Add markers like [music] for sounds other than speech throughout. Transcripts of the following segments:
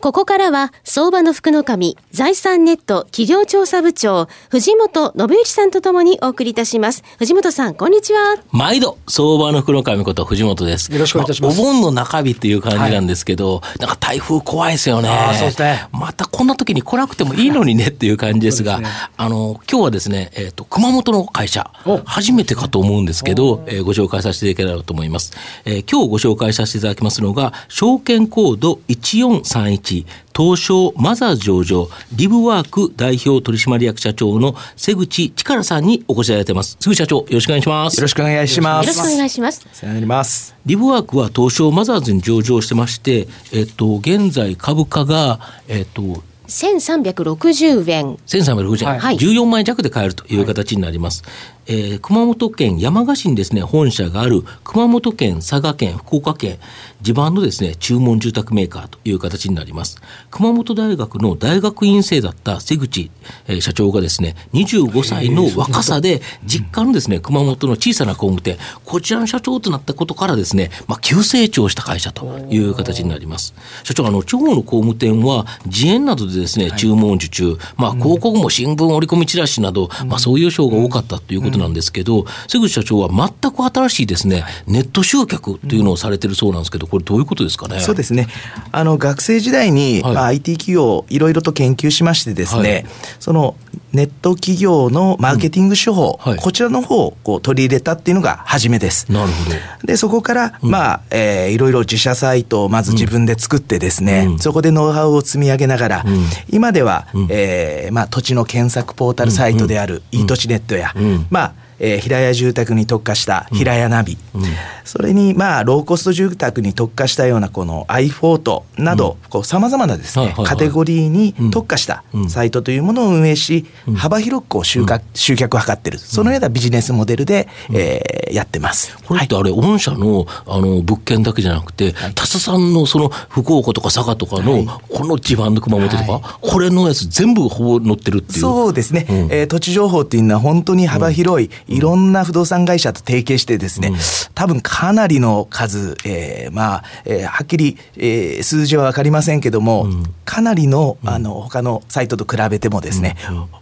ここからは、相場の福の神、財産ネット企業調査部長、藤本信之さんとともにお送りいたします。藤本さん、こんにちは。毎度、相場の福の神こと藤本です。よろしくお願いいたします。まあ、お盆の中日っていう感じなんですけど、はい、なんか台風怖いですよね。そうですね。またこんな時に来なくてもいいのにねっていう感じですが、ね、あの、今日はですね、えっ、ー、と、熊本の会社、初めてかと思うんですけど、えー、ご紹介させていただければと思います。えー、今日ご紹介させていただきますのが、証券コード1431、東証マザーズ上場、リブワーク代表取締役社長の瀬口力さんにお越しいただいてます。瀬口社長、よろしくお願いします。よろしくお願いします。よろしくお願いします。お世話になります。リブワークは東証マザーズに上場してまして、えっと、現在株価が、えっと、1360円。1360円。はい、14万円弱で買えるという形になります。はいえー、熊本県山鹿市にですね、本社がある熊本県、佐賀県、福岡県、地盤のですね、注文住宅メーカーという形になります。熊本大学の大学院生だった瀬口、えー、社長がですね、25歳の若さで、実家のですね、熊本の小さな工務店、こちらの社長となったことからですね、まあ、急成長した会社という形になります。社長、あの、地方の工務店は、自演などでですね、注文受注、まあ、広告も新聞折り込みチラシなど、まあ、そういう賞が多かったということなんですけど、瀬口社長は全く新しいですね、ネット集客というのをされてるそうなんですけど、これ、どういうことですかね？そうですね。あの学生時代に、はい。まあ、IT 企業、いろいろと研究しましてですね、はい、そのネット企業のマーケティング手法、うん。はい、こちらの方をこう取り入れたっていうのが初めです。なるほど。でそこから、うん、まあえー、いろいろ自社サイトをまず自分で作ってですね、うん、そこでノウハウを積み上げながら、うん、今では、うん、えー、まあ、土地の検索ポータルサイトである、いい土地ネットや、まあえー、平屋住宅に特化した平屋ナビ、うん、それにまあローコスト住宅に特化したようなこの i フォートなどさまざまなですね、カテゴリーに特化したサイトというものを運営し、幅広くこう集客集客を図ってる。そのようなビジネスモデルで、えー、やってます。これってあれ、御社のあの物件だけじゃなくて、他社さんのその福岡とか佐賀とかの、この地盤の熊本とか、これのやつ全部ほぼ載ってるっていう。そうですね、うえ土地情報っていうのは本当に幅広い、いろんな不動産会社と提携してですね、多分かなりの数、えー、まあ、えー、はっきり、えー、数字は分かりませんけども、かなりの、あの、他のサイトと比べてもですね、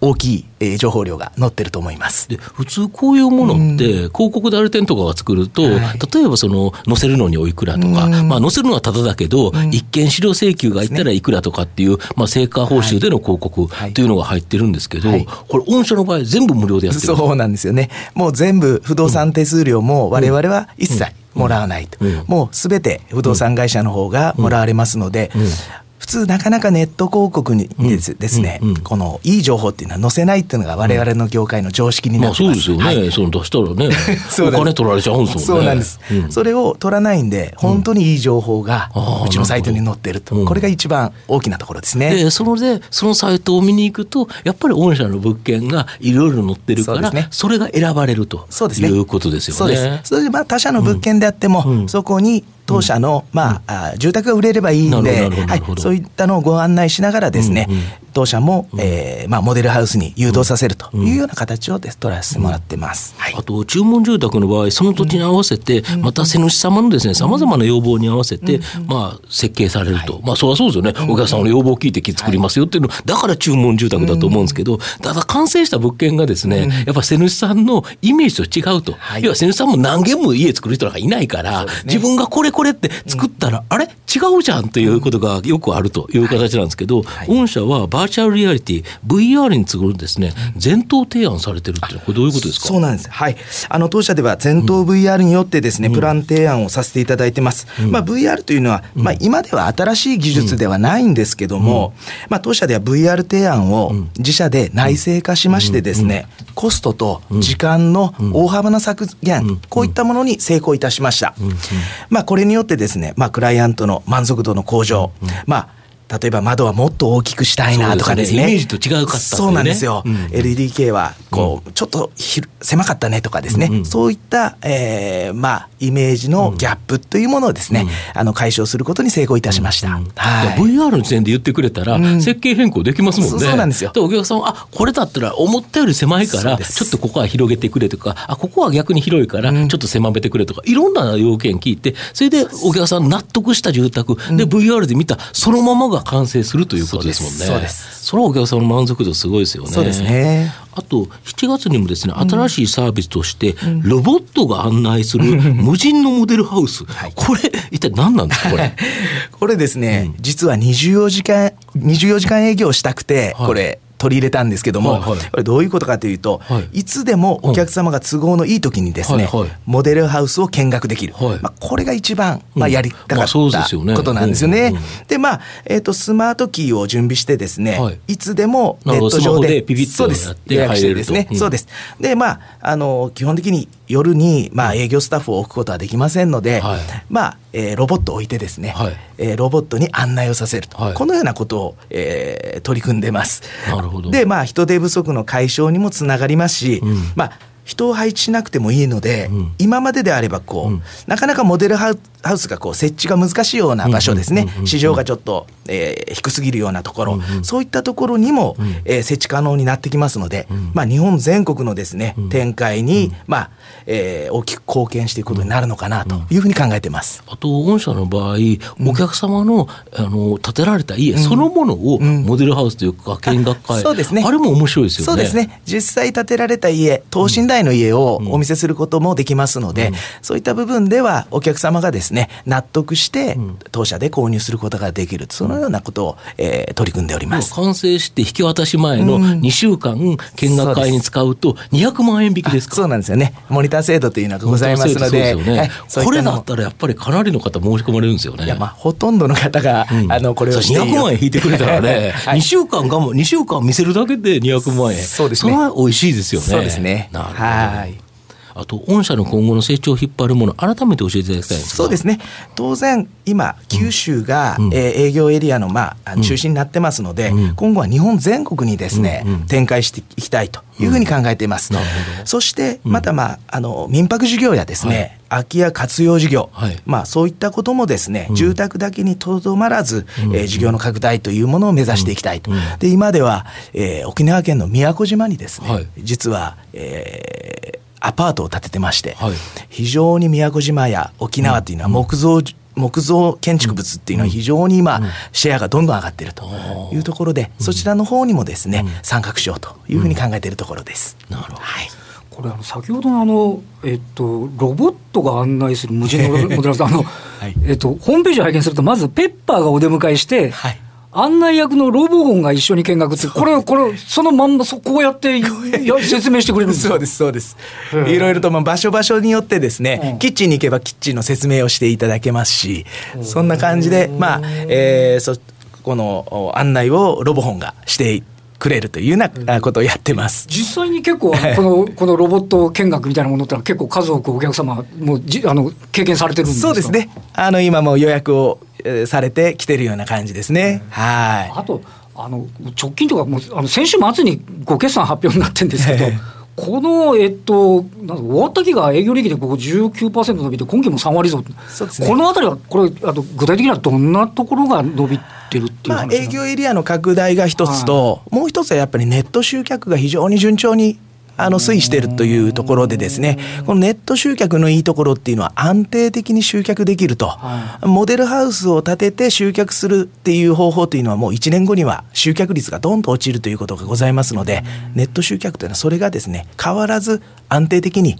大きい、えー、情報量が載ってると思います。で普通こういうものって、広告代理店とかが作ると、はい、例えばその載せるのにおいくらとか、まあ、載せるのはただだけど、一見資料請求がいったらいくらとかっていう、まあ、成果報酬での広告とい。うのが入ってるんですけど、はい、これ御社の場合全部無料でやってるそうなんですよね。もう全部不動産手数料も我々は一切もらわないと、もうすべて不動産会社の方がもらわれますので、通なかなかネット広告にですですね、うんうんうん、このいい情報っていうのは載せないっていうのが我々の業界の常識になってます、まあ、そうですよね、はい、その出したらね [laughs] お金取られちゃうんですもんね。そうなんです、うん、それを取らないんで本当にいい情報がうちのサイトに載ってると、これが一番大きなところですね。でそのでそのサイトを見に行くとやっぱり御社の物件がいろいろ載ってるからそ,、ね、それが選ばれるとそうです、ね、いうことですよね。そうです。それでまあ他社の物件であっても、そこに当社の、まあ、住宅が売れればいいんで、はい、そういったのをご案内しながらですね、当社も、えーまあ、モデルハウスに誘導させるというような形をで取らせてもらってます、はい、あと注文住宅の場合その土地に合わせて、また瀬主様のですねさまざまな要望に合わせて、まあ、設計されると、まあそりゃそうですよね、お客さんの要望を聞いて作りますよっていうのだから注文住宅だと思うんですけど、ただ完成した物件がですね、やっぱ瀬主さんのイメージと違うと、要は瀬主さんも何軒も家作る人なんかいないから、自分がこれこれって作ったら、あれ？違うじゃんということがよくあるという形なんですけど、御社はバーチャルリアリティ VR に次ぐですね前頭提案されてるっていうのはこれどういうことですか？そうなんです。はい。あの当社では前頭 VR によってですね、うん、プラン提案をさせていただいてます、うん、まあ VR というのは、まあ今では新しい技術ではないんですけども、まあ当社では VR 提案を自社で内製化しましてですね、コストと時間の大幅な削減、こういったものに成功いたしました、まあこれによってですねまあクライアントの満足度の向上、まあ例えば窓はもっと大きくしたいなとかですね。すねイメージと違うかった、ね、そうなんですよ。うん、LDK は、こう、ちょっとひ狭かったねとかですね。うんうん、そういった、えー、まあ、イメージのギャップというものをですね、うん、あの、解消することに成功いたしました。うんうん、はい。VR の時点で言ってくれたら、設計変更できますもんね。そうなんですよ。お客さんは、あ、これだったら思ったより狭いから、ちょっとここは広げてくれとか、あ、ここは逆に広いから、ちょっと狭めてくれとか、いろんな要件聞いて、それでお客さん納得した住宅、で、VR で見た、そのままが完成するということですもんね。そうです。それはお客さんの満足度すごいですよね。そうですね。あと、7月にもですね、新しいサービスとして、ロボットが案内する [laughs] 無人のモデルハウス。これ、一体何なんですか、これ？[laughs] これですね、実は24時間、24時間営業したくて、これ、取り入れたんですけども、はいはい、これどういうことかというと、はい、いつでもお客様が都合のいい時にですね、はいはい、モデルハウスを見学できる、はい、まあ、これが一番、まあ、やりたかった、ことなんですよね。でまあ、えーと、スマートキーを準備してですね、はい、いつでもネット上でピピッと予約してですね、うん、そうです。でまああの基本的に夜に、まあ、営業スタッフを置くことはできませんので、はい、まあえー、ロボットを置いてですね、はい、えー、ロボットに案内をさせると、はい、このようなことを、えー、取り組んでます。なるほど。でまあ人手不足の解消にもつながりますし、うん、まあ人を配置しなくてもいいので、うん、今までであればこう、うん、なかなかモデルハウスがこう設置が難しいような場所ですね、市場がちょっと、えー、低すぎるようなところ、うんうん、そういったところにも、うん、えー、設置可能になってきますので、うん、まあ、日本全国のですね、展開に、まあえー、大きく貢献していくことになるのかなというふうに考えてます。あと御社の場合、お客様のあの建てられた家そのものをモデルハウスというか見学会、そうですね、あれも面白いですよね。そうですね。実際建てられた家等身大の家をお見せすることもできますので、そういった部分ではお客様がですね納得して当社で購入することができる。そのようなことを、えー、取り組んでおります。完成して引き渡し前の2週間見学会に使うと200万円引きですか、そうなんですよね。モニター制度というのがございますので、ね。はい、これだったらやっぱりかなりの方申し込まれるんですよね。いやまあほとんどの方が、うん、あのこれをして200万円引いてくれたらね、[laughs] はい、2週間我慢2週間見せるだけで200万円。そうですね。それは美味しいですよね。そうですね。なるほど。はいあと御社の今後の成長を引っ張るもの、改めて教えていただきたいそうですね、当然、今、九州が、うん、えー、営業エリアの、まあ、中心になってますので、うん、今後は日本全国にですね、うん、展開していきたいというふうに考えています。そして、また、まあ、あの民泊事業やですね、はい。空き家活用事業、はい、まあ、そういったこともですね、うん、住宅だけにとどまらず、うん、えー、事業の拡大というものを目指していきたいと、うん、で今では、えー、沖縄県の宮古島にですね、はい、実は、えー、アパートを建ててまして、はい、非常に宮古島や沖縄というのは木造、木造建築物っていうのは非常に今、シェアがどんどん上がっているというところで、そちらの方にもですね、参画しようというふうに考えているところです。なるほど、はい。これあの先ほどのあの、えっと、ロボットが案内する無人の [laughs] モデルさんあの、はい、えっと、ホームページを拝見するとまずペッパーがお出迎えして、はい、案内役のロボホンが一緒に見学って、これ、これ、そのまんま、そこうやって説明してくれるんです。そうです、そうです。いろいろと、まあ、場所場所によってですね、うん、キッチンに行けばキッチンの説明をしていただけますし、そんな感じで、まあ、えー、そ、この案内をロボホンがしてくれるというようなことをやってます。実際に結構、このこのロボット見学みたいなものってのは、結構数多くお客様もじあの経験されてるんですそうですね。あの今も予約をされてきてるような感じですね。はい。あとあの直近とかもうあの先週末にご決算発表になってるんですけど。この、えっと、終わった期が営業利益でここ19%伸びて、今期も3割増、ね、このあたりは、これあと、具体的にはどんなところが伸びてるっていうまあ、営業エリアの拡大が一つと、はい、もう一つはやっぱりネット集客が非常に順調にあの推移しているというところでですね、このネット集客のいいところっていうのは安定的に集客できると、モデルハウスを建てて集客するっていう方法というのはもう1年後には集客率がどんと落ちるということがございますので、ネット集客というのはそれがですね、変わらず安定的に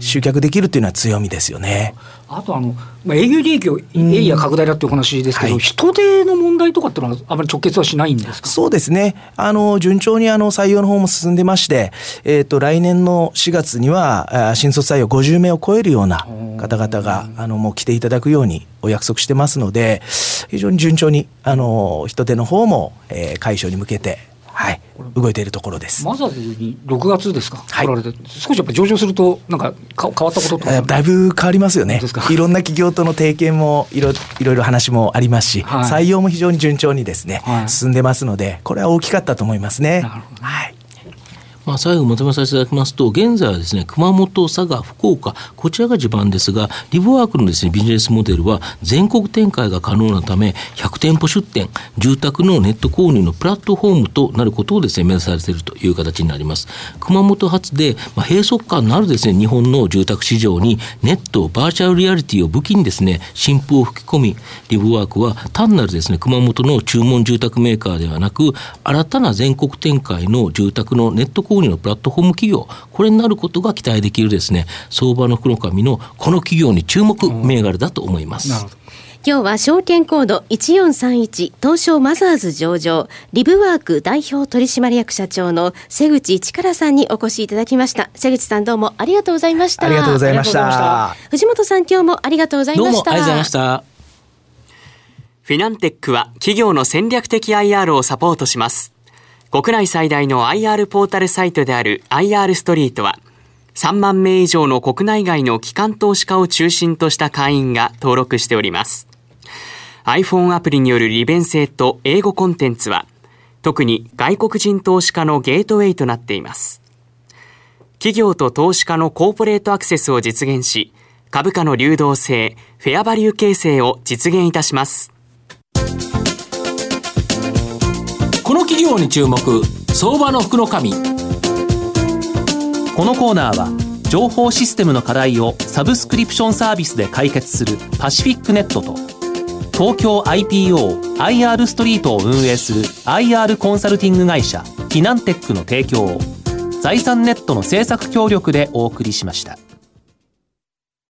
集客できるっていうのは強みですよね。あとあの、まあ、営業利益をエリア拡大だっていう話ですけど、はい、人手の問題とかっていうのは、あまり直結はしないんですか？そうですね、あの順調にあの採用の方も進んでまして、えーと、来年の4月には、新卒採用50名を超えるような方々があのもう来ていただくようにお約束してますので、非常に順調にあの人手の方も、えー、解消に向けてはい、動いているところです。マザーズに6月ですか、はい、られて、少しやっぱ上場すると、なんかか変わったこととか？だいぶ変わりますよね。いろんな企業との提携もいろいろいろ話もありますし、はい、採用も非常に順調にですね、はい、進んでますので、これは大きかったと思いますね。なるほど、ね、はいまあ、最後まとめさせていただきますと、現在はですね、熊本、佐賀、福岡、こちらが地盤ですが、リブワークのですね、ビジネスモデルは全国展開が可能なため、100店舗出店、住宅のネット購入のプラットフォームとなることをですね、目指されているという形になります。熊本発で、まあ、閉塞感のあるですね、日本の住宅市場にネット、バーチャルリアリティを武器にですね、新風を吹き込み、リブワークは単なるですね、熊本の注文住宅メーカーではなく、新たな全国展開の住宅のネット購入のプラットフォーム企業、これになることが期待できるですね、相場の福の神のこの企業に注目銘柄だと思います。今日は証券コード1431東証マザーズ上場リブワーク代表取締役社長の瀬口力さんにお越しいただきました。瀬口さんどうもありがとうございました。ありがとうございました。藤本さん今日もありがとうございました。どうもありがとうございました。フィナンテックは企業の戦略的 IR をサポートします国内最大の IR ポータルサイトである IR ストリートは、3万名以上の国内外の機関投資家を中心とした会員が登録しております。iPhone アプリによる利便性と英語コンテンツは、特に外国人投資家のゲートウェイとなっています。企業と投資家のコーポレートアクセスを実現し、株価の流動性、フェアバリュー形成を実現いたします。企業に注目相場の福の神このコーナーは情報システムの課題をサブスクリプションサービスで解決するパシフィックネットと東京 IPOIR ストリートを運営する IR コンサルティング会社フィナンテックの提供を財産ネットの政策協力でお送りしました。